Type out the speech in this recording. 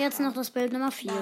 Jetzt noch das Bild Nummer 4.